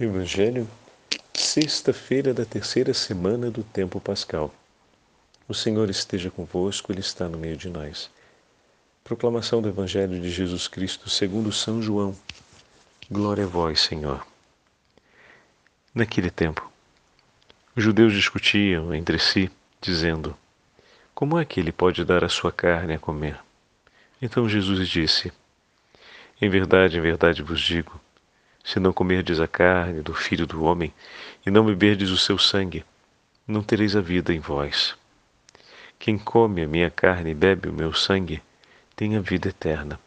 Evangelho, sexta-feira da terceira semana do tempo pascal. O Senhor esteja convosco, Ele está no meio de nós. Proclamação do Evangelho de Jesus Cristo segundo São João. Glória a vós, Senhor. Naquele tempo, os judeus discutiam entre si, dizendo: Como é que ele pode dar a sua carne a comer? Então Jesus disse: Em verdade, em verdade vos digo, se não comerdes a carne do Filho do Homem e não beberdes o seu sangue, não tereis a vida em vós. Quem come a minha carne e bebe o meu sangue, tem a vida eterna,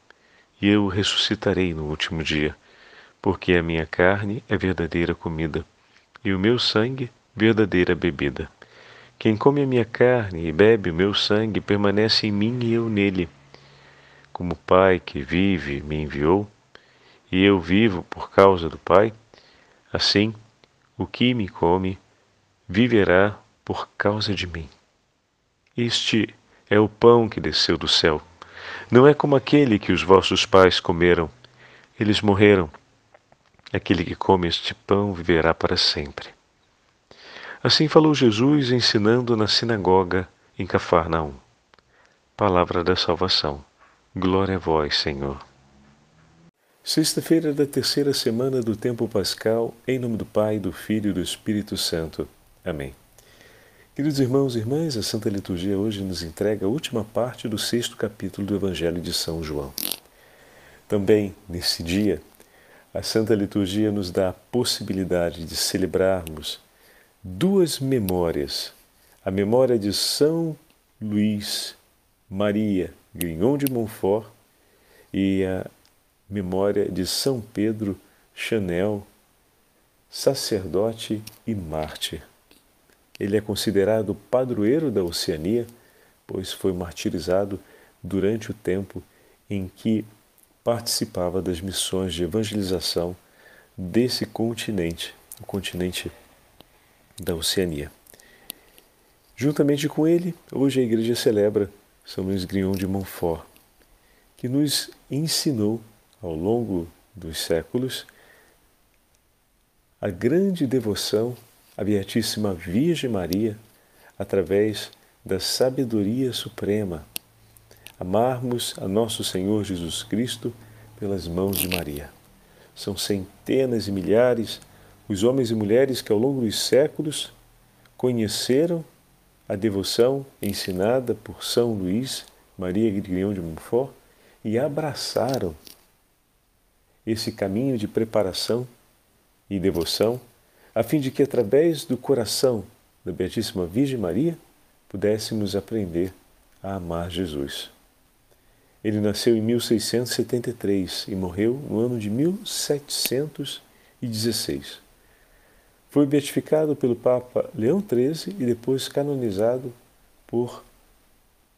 e eu o ressuscitarei no último dia, porque a minha carne é verdadeira comida, e o meu sangue verdadeira bebida. Quem come a minha carne e bebe o meu sangue permanece em mim e eu nele. Como o Pai que vive me enviou, e eu vivo por causa do Pai, assim o que me come viverá por causa de mim. Este é o pão que desceu do céu. Não é como aquele que os vossos pais comeram. Eles morreram. Aquele que come este pão viverá para sempre. Assim falou Jesus ensinando na sinagoga em Cafarnaum. Palavra da salvação. Glória a vós, Senhor. Sexta-feira da terceira semana do tempo pascal, em nome do Pai, do Filho e do Espírito Santo. Amém. Queridos irmãos e irmãs, a Santa Liturgia hoje nos entrega a última parte do sexto capítulo do Evangelho de São João. Também, nesse dia, a Santa Liturgia nos dá a possibilidade de celebrarmos duas memórias: a memória de São Luís Maria Grignon de Montfort e a memória de São Pedro Chanel, sacerdote e mártir. Ele é considerado padroeiro da Oceania, pois foi martirizado durante o tempo em que participava das missões de evangelização desse continente, o continente da Oceania. Juntamente com ele, hoje a igreja celebra São Luís Grignon de Montfort, que nos ensinou ao longo dos séculos a grande devoção à Beatíssima Virgem Maria através da sabedoria suprema, amarmos a nosso Senhor Jesus Cristo pelas mãos de Maria. São centenas e milhares os homens e mulheres que ao longo dos séculos conheceram a devoção ensinada por São Luís Maria Grignon de Montfort e abraçaram esse caminho de preparação e devoção, a fim de que, através do coração da Beatíssima Virgem Maria, pudéssemos aprender a amar Jesus. Ele nasceu em 1673 e morreu no ano de 1716. Foi beatificado pelo Papa Leão XIII e depois canonizado por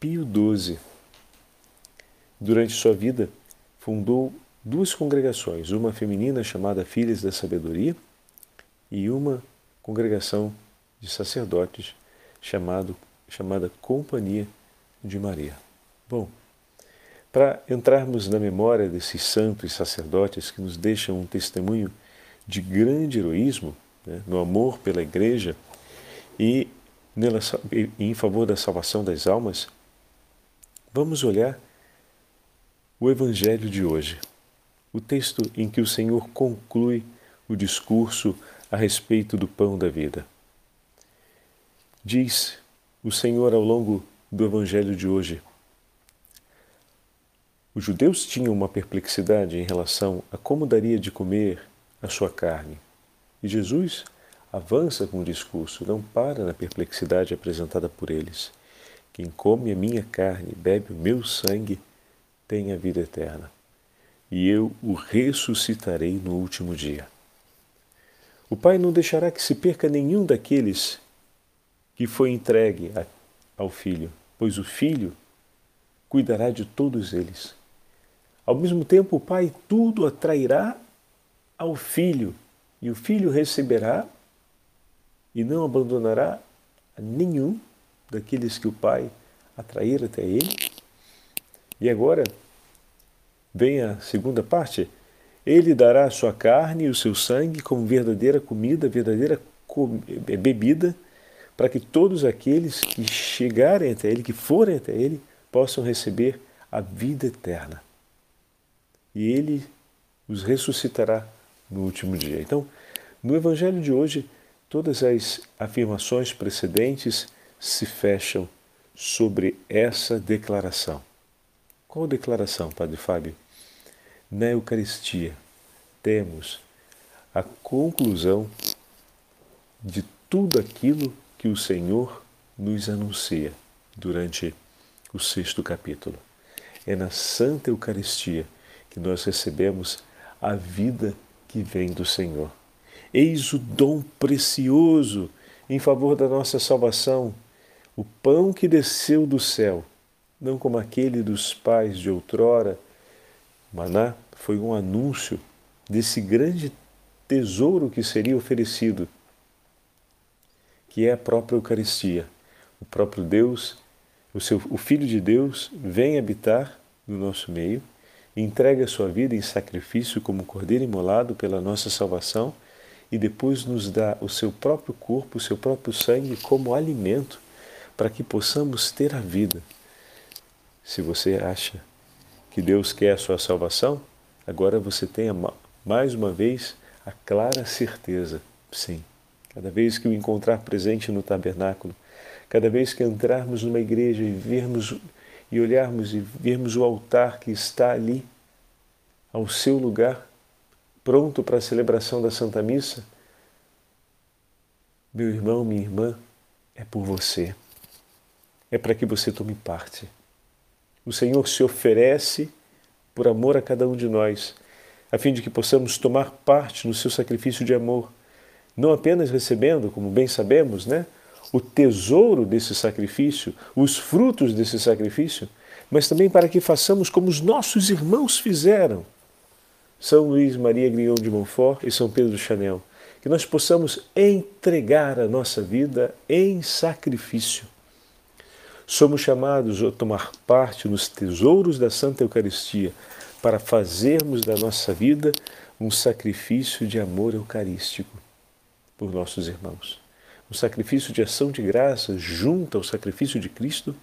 Pio XII. Durante sua vida, fundou duas congregações, uma feminina chamada Filhas da Sabedoria e uma congregação de sacerdotes chamado, chamada Companhia de Maria. Bom, para entrarmos na memória desses santos e sacerdotes que nos deixam um testemunho de grande heroísmo né, no amor pela Igreja e nela, em favor da salvação das almas, vamos olhar o Evangelho de hoje o texto em que o Senhor conclui o discurso a respeito do pão da vida. Diz o Senhor ao longo do Evangelho de hoje. Os judeus tinham uma perplexidade em relação a como daria de comer a sua carne. E Jesus avança com o discurso, não para na perplexidade apresentada por eles. Quem come a minha carne e bebe o meu sangue tem a vida eterna e eu o ressuscitarei no último dia. O Pai não deixará que se perca nenhum daqueles que foi entregue ao Filho, pois o Filho cuidará de todos eles. Ao mesmo tempo, o Pai tudo atrairá ao Filho, e o Filho receberá e não abandonará nenhum daqueles que o Pai atrair até ele. E agora, vem a segunda parte, Ele dará a sua carne e o seu sangue como verdadeira comida, verdadeira bebida, para que todos aqueles que chegarem até Ele, que forem até Ele, possam receber a vida eterna. E Ele os ressuscitará no último dia. Então, no Evangelho de hoje, todas as afirmações precedentes se fecham sobre essa declaração. Qual declaração, Padre Fábio? Na Eucaristia temos a conclusão de tudo aquilo que o Senhor nos anuncia durante o sexto capítulo. É na Santa Eucaristia que nós recebemos a vida que vem do Senhor. Eis o dom precioso em favor da nossa salvação, o pão que desceu do céu, não como aquele dos pais de outrora. Maná foi um anúncio desse grande tesouro que seria oferecido, que é a própria Eucaristia. O próprio Deus, o, seu, o Filho de Deus, vem habitar no nosso meio, entrega a sua vida em sacrifício como cordeiro imolado pela nossa salvação e depois nos dá o seu próprio corpo, o seu próprio sangue como alimento para que possamos ter a vida. Se você acha que Deus quer a sua salvação, agora você tem mais uma vez a clara certeza, sim. Cada vez que o encontrar presente no tabernáculo, cada vez que entrarmos numa igreja e vermos e olharmos e vermos o altar que está ali ao seu lugar, pronto para a celebração da Santa Missa, meu irmão, minha irmã, é por você. É para que você tome parte. O Senhor se oferece por amor a cada um de nós, a fim de que possamos tomar parte no seu sacrifício de amor, não apenas recebendo, como bem sabemos, né, o tesouro desse sacrifício, os frutos desse sacrifício, mas também para que façamos como os nossos irmãos fizeram. São Luís Maria Grignon de Montfort e São Pedro Chanel, que nós possamos entregar a nossa vida em sacrifício. Somos chamados a tomar parte nos tesouros da Santa Eucaristia para fazermos da nossa vida um sacrifício de amor eucarístico por nossos irmãos. Um sacrifício de ação de graça junto ao sacrifício de Cristo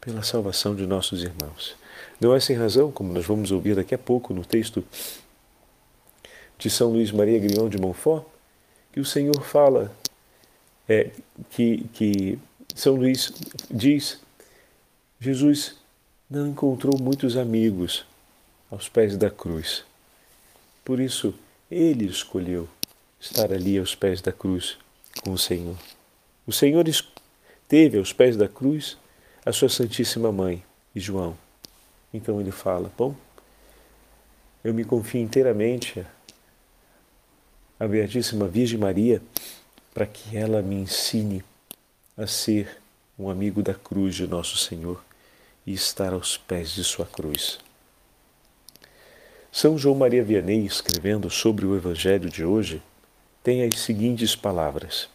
pela salvação de nossos irmãos. Não é sem razão, como nós vamos ouvir daqui a pouco no texto de São Luís Maria Grignon de Montfort, que o Senhor fala, é, que, que São Luís diz, Jesus não encontrou muitos amigos aos pés da cruz. Por isso, ele escolheu estar ali aos pés da cruz com o Senhor. O Senhor teve aos pés da cruz a sua Santíssima Mãe e João. Então ele fala: Bom, eu me confio inteiramente à Beatíssima Virgem Maria para que ela me ensine a ser um amigo da cruz de Nosso Senhor e estar aos pés de Sua cruz. São João Maria Vianney, escrevendo sobre o Evangelho de hoje, tem as seguintes palavras.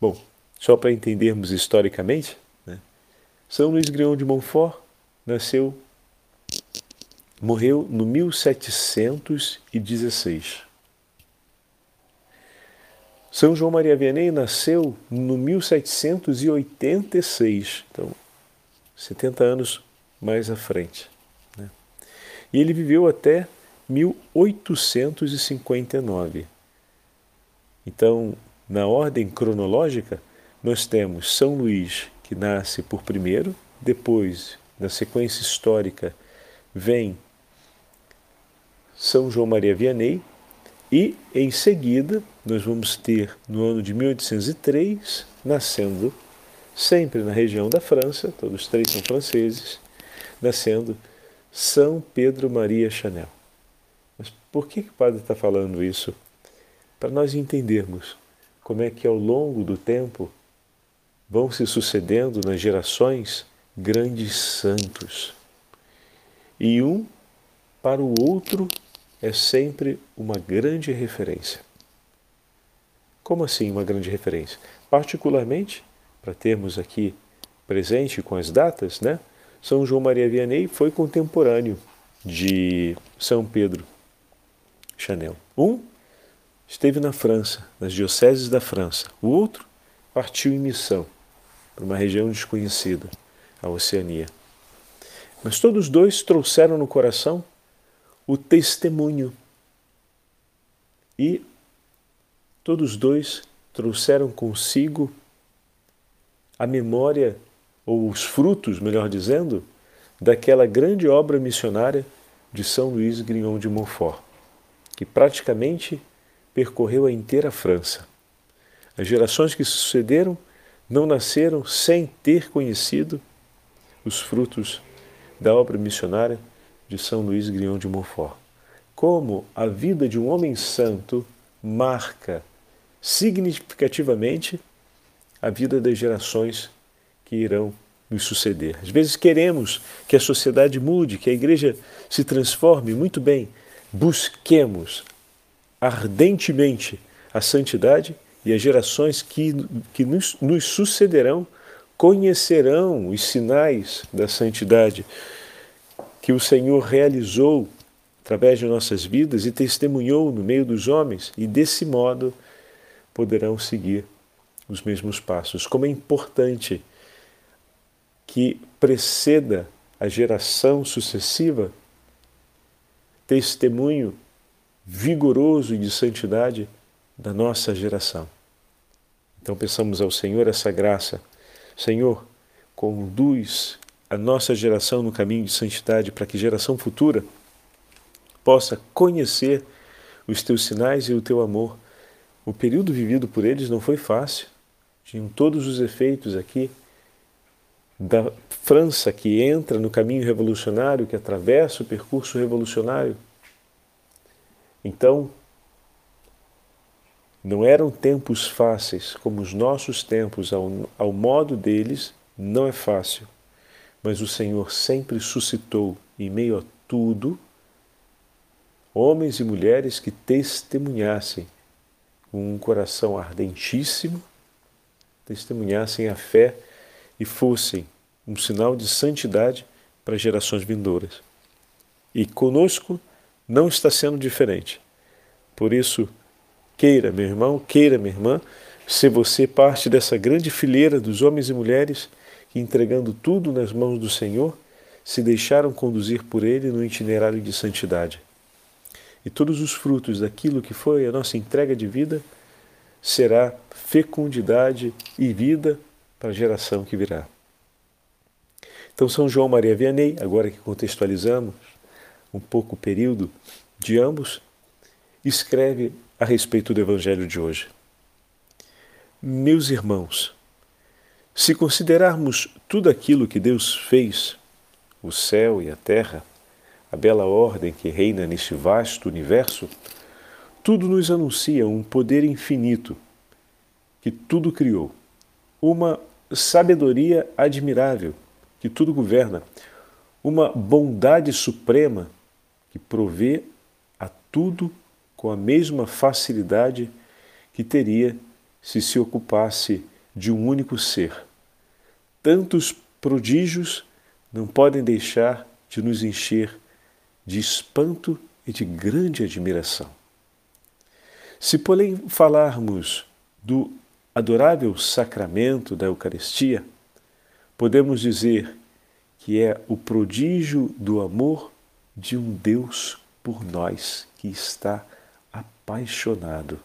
Bom, só para entendermos historicamente, né? São Luís Grião de Montfort nasceu, morreu no 1716. São João Maria Vianney nasceu no 1786, então 70 anos mais à frente. Né? E ele viveu até 1859. Então, na ordem cronológica, nós temos São Luís, que nasce por primeiro, depois, na sequência histórica, vem São João Maria Vianney, e em seguida nós vamos ter no ano de 1803, nascendo, sempre na região da França, todos três são franceses, nascendo São Pedro Maria Chanel. Mas por que, que o padre está falando isso? para nós entendermos como é que ao longo do tempo vão se sucedendo nas gerações grandes santos. E um para o outro é sempre uma grande referência. Como assim uma grande referência? Particularmente, para termos aqui presente com as datas, né? São João Maria Vianney foi contemporâneo de São Pedro Chanel. Um esteve na França, nas dioceses da França. O outro partiu em missão para uma região desconhecida, a Oceania. Mas todos dois trouxeram no coração o testemunho. E todos dois trouxeram consigo a memória, ou os frutos, melhor dizendo, daquela grande obra missionária de São Luís Grignon de Montfort, que praticamente percorreu a inteira França. As gerações que sucederam não nasceram sem ter conhecido os frutos da obra missionária de São Luís Grignon de Montfort. Como a vida de um homem santo marca significativamente a vida das gerações que irão nos suceder. Às vezes queremos que a sociedade mude, que a igreja se transforme, muito bem, busquemos ardentemente a santidade e as gerações que, que nos, nos sucederão conhecerão os sinais da santidade que o Senhor realizou através de nossas vidas e testemunhou no meio dos homens, e desse modo poderão seguir os mesmos passos. Como é importante que preceda a geração sucessiva testemunho vigoroso de santidade da nossa geração. Então peçamos ao Senhor essa graça. Senhor, conduz a nossa geração no caminho de santidade para que geração futura possa conhecer os teus sinais e o teu amor. O período vivido por eles não foi fácil. Tinham todos os efeitos aqui da França que entra no caminho revolucionário, que atravessa o percurso revolucionário. Então, não eram tempos fáceis como os nossos tempos, ao, ao modo deles, não é fácil. Mas o Senhor sempre suscitou, em meio a tudo, homens e mulheres que testemunhassem um coração ardentíssimo, testemunhassem a fé e fossem um sinal de santidade para gerações vindouras. E conosco não está sendo diferente. Por isso, Queira, meu irmão, queira, minha irmã, ser você parte dessa grande fileira dos homens e mulheres que, entregando tudo nas mãos do Senhor, se deixaram conduzir por Ele no itinerário de santidade. E todos os frutos daquilo que foi a nossa entrega de vida será fecundidade e vida para a geração que virá. Então, São João Maria Vianney, agora que contextualizamos um pouco o período de ambos, escreve a respeito do Evangelho de hoje. Meus irmãos, se considerarmos tudo aquilo que Deus fez, o céu e a terra, a bela ordem que reina neste vasto universo, tudo nos anuncia um poder infinito que tudo criou, uma sabedoria admirável que tudo governa, uma bondade suprema que provê a tudo com a mesma facilidade que teria se se ocupasse de um único ser. Tantos prodígios não podem deixar de nos encher de espanto e de grande admiração. Se, porém, falarmos do adorável sacramento da Eucaristia, podemos dizer que é o prodígio do amor de um Deus por nós que está apaixonado.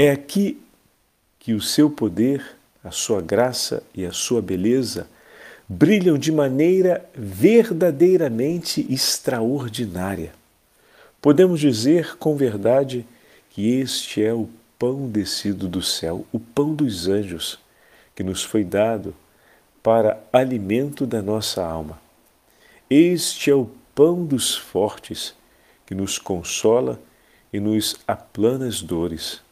É aqui que o seu poder, a sua graça e a sua beleza brilham de maneira verdadeiramente extraordinária. Podemos dizer com verdade que este é o pão descido do céu, o pão dos anjos, que nos foi dado para alimento da nossa alma. Este é o pão dos fortes, que nos consola e nos aplana as dores.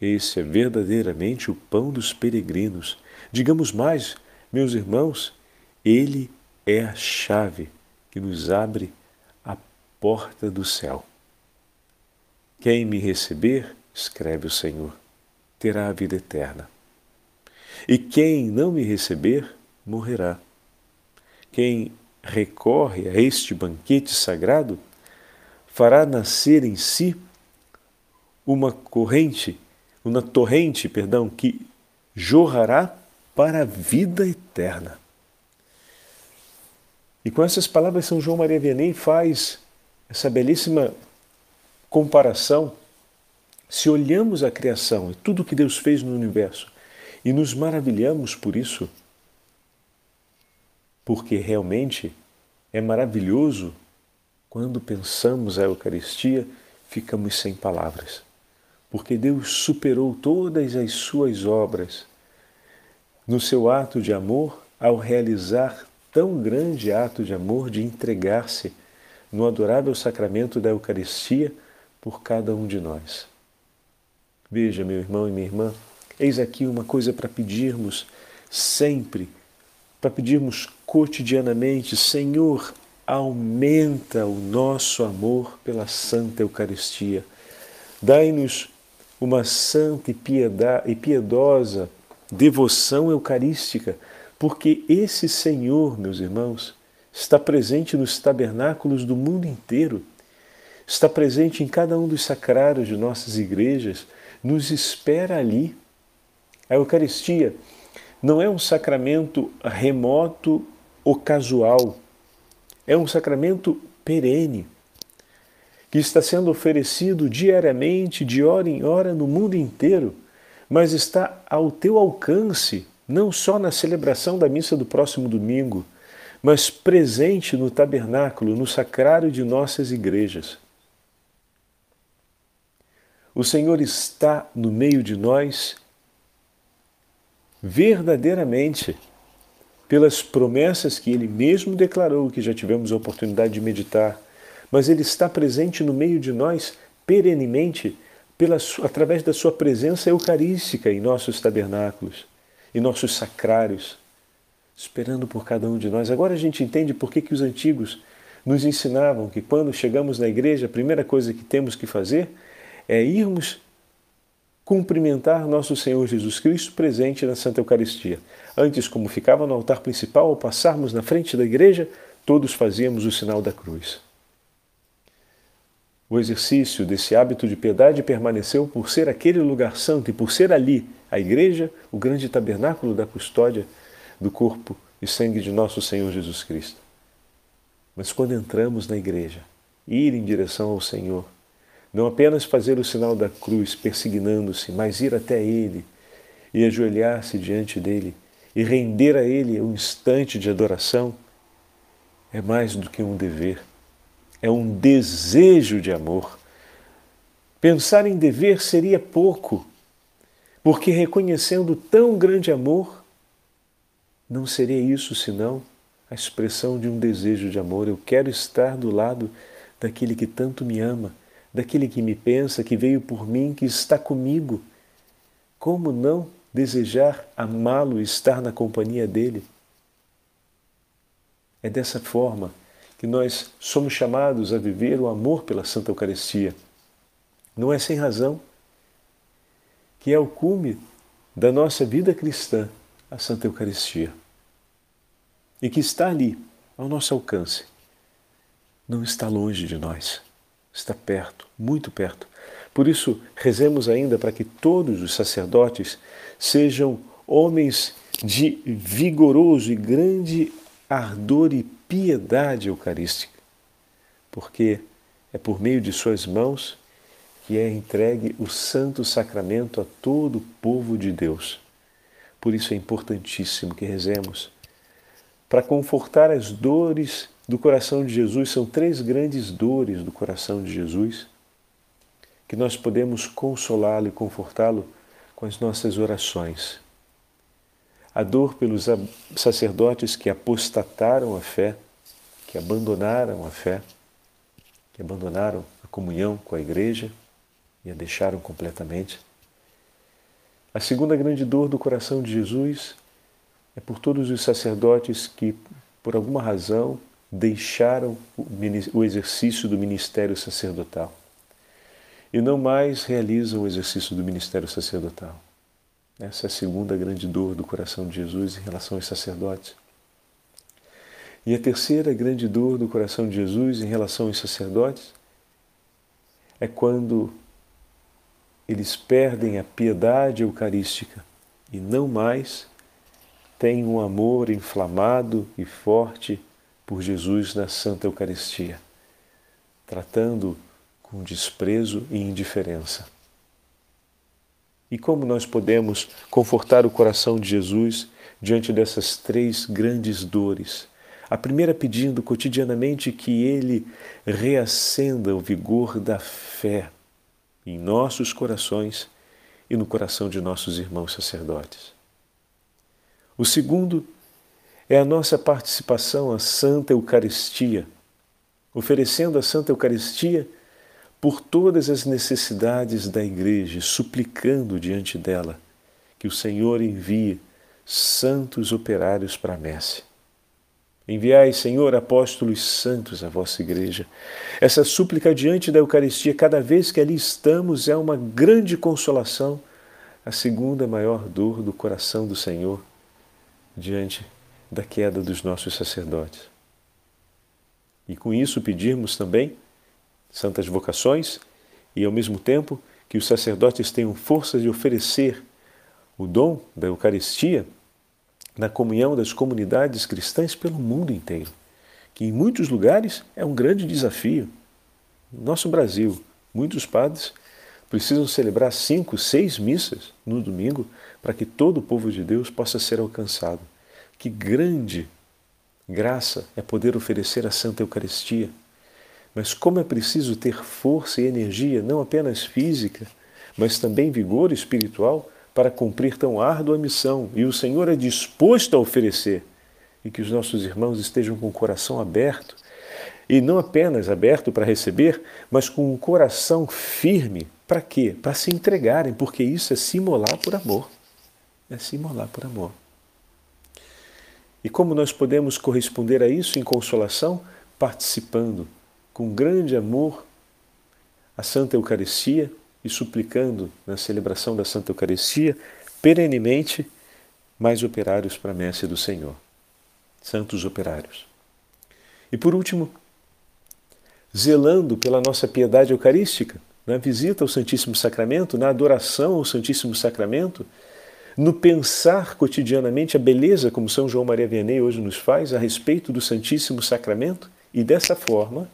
Esse é verdadeiramente o pão dos peregrinos. Digamos mais, meus irmãos, ele é a chave que nos abre a porta do céu. Quem me receber, escreve o Senhor, terá a vida eterna. E quem não me receber, morrerá. Quem recorre a este banquete sagrado fará nascer em si uma corrente, uma torrente, perdão, que jorrará para a vida eterna. E com essas palavras, São João Maria Vianney faz essa belíssima comparação. Se olhamos a criação e tudo que Deus fez no universo e nos maravilhamos por isso, porque realmente é maravilhoso quando pensamos a Eucaristia, ficamos sem palavras, porque Deus superou todas as suas obras no seu ato de amor ao realizar tão grande ato de amor de entregar-se no adorável sacramento da Eucaristia por cada um de nós. Veja, meu irmão e minha irmã, eis aqui uma coisa para pedirmos sempre, para pedirmos cotidianamente: Senhor, aumenta o nosso amor pela Santa Eucaristia. Dai-nos uma santa e piedosa devoção eucarística porque esse Senhor, meus irmãos, está presente nos tabernáculos do mundo inteiro, está presente em cada um dos sacrários de nossas igrejas, nos espera ali. A Eucaristia não é um sacramento remoto ou casual, é um sacramento perene, que está sendo oferecido diariamente, de hora em hora, no mundo inteiro, mas está ao teu alcance não só na celebração da missa do próximo domingo, mas presente no tabernáculo, no sacrário de nossas igrejas. O Senhor está no meio de nós verdadeiramente pelas promessas que Ele mesmo declarou, que já tivemos a oportunidade de meditar, mas Ele está presente no meio de nós perenemente pela, através da Sua presença eucarística em nossos tabernáculos e nossos sacrários, esperando por cada um de nós. Agora a gente entende por que, que os antigos nos ensinavam que quando chegamos na igreja, a primeira coisa que temos que fazer é irmos cumprimentar nosso Senhor Jesus Cristo presente na Santa Eucaristia. Antes, como ficava no altar principal, ao passarmos na frente da igreja, todos fazíamos o sinal da cruz. O exercício desse hábito de piedade permaneceu por ser aquele lugar santo e por ser ali a igreja, o grande tabernáculo da custódia do corpo e sangue de nosso Senhor Jesus Cristo. Mas quando entramos na igreja, ir em direção ao Senhor, não apenas fazer o sinal da cruz persignando-se, mas ir até Ele e ajoelhar-se diante dele e render a Ele um instante de adoração, é mais do que um dever é um desejo de amor. Pensar em dever seria pouco, porque reconhecendo tão grande amor, não seria isso senão a expressão de um desejo de amor. Eu quero estar do lado daquele que tanto me ama, daquele que me pensa, que veio por mim, que está comigo. Como não desejar amá-lo estar na companhia dele? É dessa forma que nós somos chamados a viver o amor pela Santa Eucaristia. Não é sem razão que é o cume da nossa vida cristã, a Santa Eucaristia. E que está ali, ao nosso alcance. Não está longe de nós, está perto, muito perto. Por isso, rezemos ainda para que todos os sacerdotes sejam homens de vigoroso e grande ardor e piedade eucarística, porque é por meio de suas mãos que é entregue o santo sacramento a todo o povo de Deus. Por isso é importantíssimo que rezemos. Para confortar as dores do coração de Jesus, são três grandes dores do coração de Jesus, que nós podemos consolá-lo e confortá-lo com as nossas orações a dor pelos sacerdotes que apostataram a fé, que abandonaram a fé, que abandonaram a comunhão com a igreja e a deixaram completamente. A segunda grande dor do coração de Jesus é por todos os sacerdotes que, por alguma razão, deixaram o exercício do ministério sacerdotal e não mais realizam o exercício do ministério sacerdotal. Essa é a segunda grande dor do coração de Jesus em relação aos sacerdotes. E a terceira grande dor do coração de Jesus em relação aos sacerdotes é quando eles perdem a piedade eucarística e não mais têm um amor inflamado e forte por Jesus na Santa Eucaristia, tratando com desprezo e indiferença. E como nós podemos confortar o coração de Jesus diante dessas três grandes dores? A primeira pedindo cotidianamente que ele reacenda o vigor da fé em nossos corações e no coração de nossos irmãos sacerdotes. O segundo é a nossa participação à Santa Eucaristia, oferecendo a Santa Eucaristia por todas as necessidades da Igreja, suplicando diante dela que o Senhor envie santos operários para a messe. Enviai, Senhor, apóstolos santos à vossa igreja. Essa súplica diante da Eucaristia, cada vez que ali estamos, é uma grande consolação, a segunda maior dor do coração do Senhor diante da queda dos nossos sacerdotes. E com isso pedirmos também santas vocações e, ao mesmo tempo, que os sacerdotes tenham força de oferecer o dom da Eucaristia na comunhão das comunidades cristãs pelo mundo inteiro, que em muitos lugares é um grande desafio. No nosso Brasil, muitos padres precisam celebrar cinco, seis missas no domingo para que todo o povo de Deus possa ser alcançado. Que grande graça é poder oferecer a Santa Eucaristia. Mas como é preciso ter força e energia, não apenas física, mas também vigor espiritual para cumprir tão árdua missão e o Senhor é disposto a oferecer e que os nossos irmãos estejam com o coração aberto e não apenas aberto para receber, mas com um coração firme. Para quê? Para se entregarem, porque isso é se imolar por amor. É se imolar por amor. E como nós podemos corresponder a isso em consolação? Participando com grande amor a Santa Eucaristia, e suplicando na celebração da Santa Eucaristia perenemente mais operários para a messe do Senhor. Santos operários. E por último, zelando pela nossa piedade eucarística, na visita ao Santíssimo Sacramento, na adoração ao Santíssimo Sacramento, no pensar cotidianamente a beleza como São João Maria Vianney hoje nos faz a respeito do Santíssimo Sacramento e dessa forma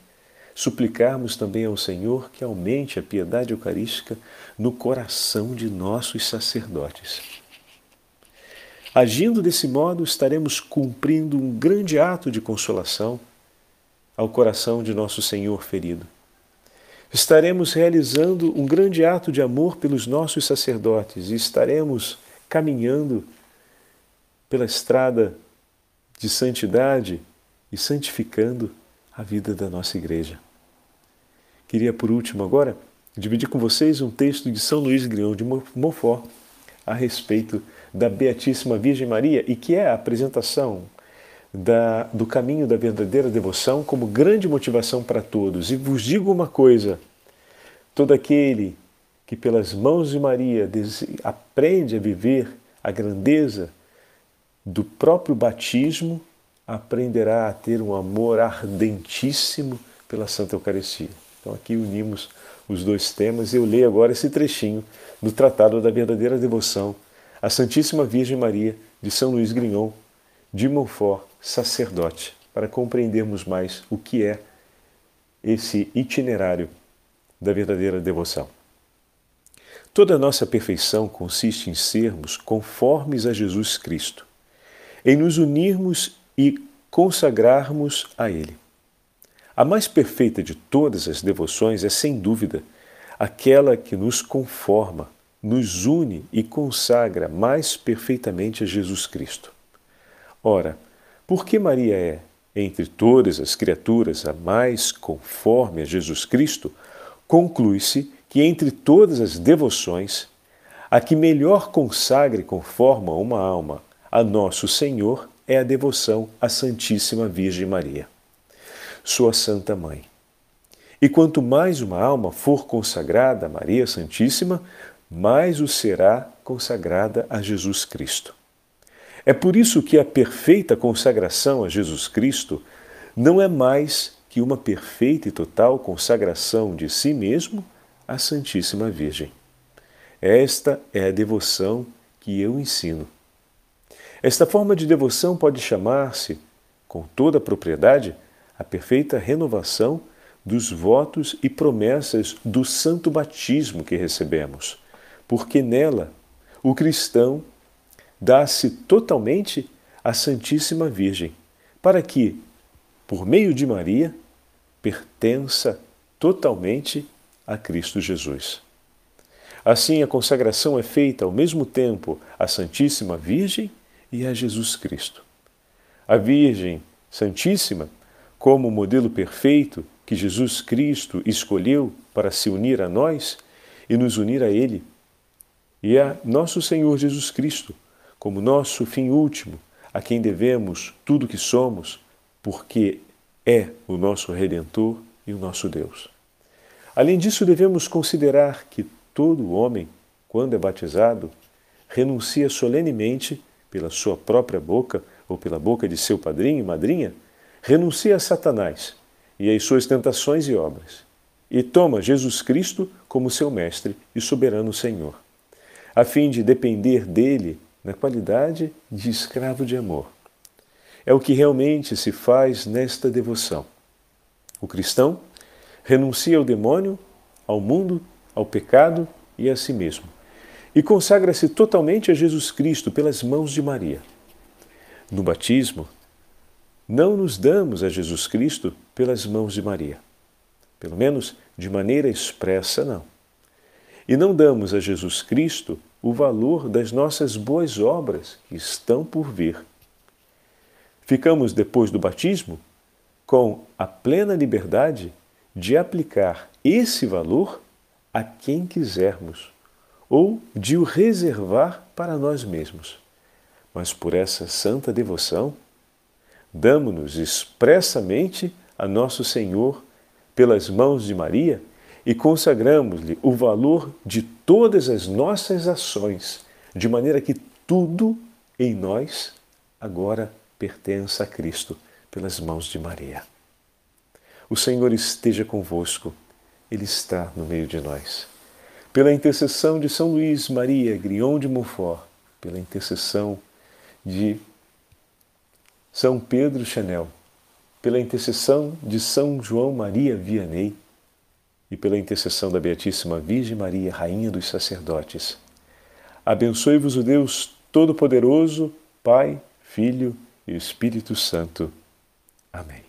suplicarmos também ao Senhor que aumente a piedade eucarística no coração de nossos sacerdotes. Agindo desse modo, estaremos cumprindo um grande ato de consolação ao coração de nosso Senhor ferido. Estaremos realizando um grande ato de amor pelos nossos sacerdotes e estaremos caminhando pela estrada de santidade e santificando a vida da nossa igreja. Queria, por último, agora, dividir com vocês um texto de São Luís Grião de Montfort a respeito da Beatíssima Virgem Maria e que é a apresentação da, do caminho da verdadeira devoção como grande motivação para todos. E vos digo uma coisa: todo aquele que pelas mãos de Maria aprende a viver a grandeza do próprio batismo, aprenderá a ter um amor ardentíssimo pela Santa Eucaristia. Então aqui unimos os dois temas e eu leio agora esse trechinho do Tratado da Verdadeira Devoção à Santíssima Virgem Maria de São Luís Grignon, de Montfort, sacerdote, para compreendermos mais o que é esse itinerário da verdadeira devoção. Toda a nossa perfeição consiste em sermos conformes a Jesus Cristo, em nos unirmos e consagrarmos a Ele. A mais perfeita de todas as devoções é, sem dúvida, aquela que nos conforma, nos une e consagra mais perfeitamente a Jesus Cristo. Ora, por que Maria é, entre todas as criaturas, a mais conforme a Jesus Cristo, conclui-se que entre todas as devoções, a que melhor consagra e conforma uma alma a nosso Senhor é a devoção à Santíssima Virgem Maria sua Santa Mãe. E quanto mais uma alma for consagrada a Maria Santíssima, mais o será consagrada a Jesus Cristo. É por isso que a perfeita consagração a Jesus Cristo não é mais que uma perfeita e total consagração de si mesmo à Santíssima Virgem. Esta é a devoção que eu ensino. Esta forma de devoção pode chamar-se, com toda a propriedade, a perfeita renovação dos votos e promessas do santo batismo que recebemos, porque nela o cristão dá-se totalmente à Santíssima Virgem, para que, por meio de Maria, pertença totalmente a Cristo Jesus. Assim, a consagração é feita ao mesmo tempo à Santíssima Virgem e a Jesus Cristo. A Virgem Santíssima, como modelo perfeito que Jesus Cristo escolheu para se unir a nós e nos unir a Ele, e a nosso Senhor Jesus Cristo, como nosso fim último, a quem devemos tudo o que somos, porque é o nosso Redentor e o nosso Deus. Além disso, devemos considerar que todo homem, quando é batizado, renuncia solenemente, pela sua própria boca ou pela boca de seu padrinho e madrinha, renuncia a Satanás e às suas tentações e obras, e toma Jesus Cristo como seu mestre e soberano Senhor, a fim de depender dele na qualidade de escravo de amor é o que realmente se faz nesta devoção. O cristão renuncia ao demônio, ao mundo, ao pecado e a si mesmo, e consagra-se totalmente a Jesus Cristo pelas mãos de Maria. No batismo, não nos damos a Jesus Cristo pelas mãos de Maria. Pelo menos de maneira expressa, não. E não damos a Jesus Cristo o valor das nossas boas obras que estão por vir ficamos, depois do batismo, com a plena liberdade de aplicar esse valor a quem quisermos ou de o reservar para nós mesmos. Mas por essa santa devoção, damos-nos expressamente a Nosso Senhor pelas mãos de Maria e consagramos-lhe o valor de todas as nossas ações, de maneira que tudo em nós agora pertença a Cristo pelas mãos de Maria. O Senhor esteja convosco, Ele está no meio de nós. Pela intercessão de São Luís Maria Grion de Montfort, pela intercessão de São Pedro Chanel, pela intercessão de São João Maria Vianney e pela intercessão da Beatíssima Virgem Maria, Rainha dos Sacerdotes. Abençoe-vos o Deus Todo-Poderoso, Pai, Filho e Espírito Santo. Amém.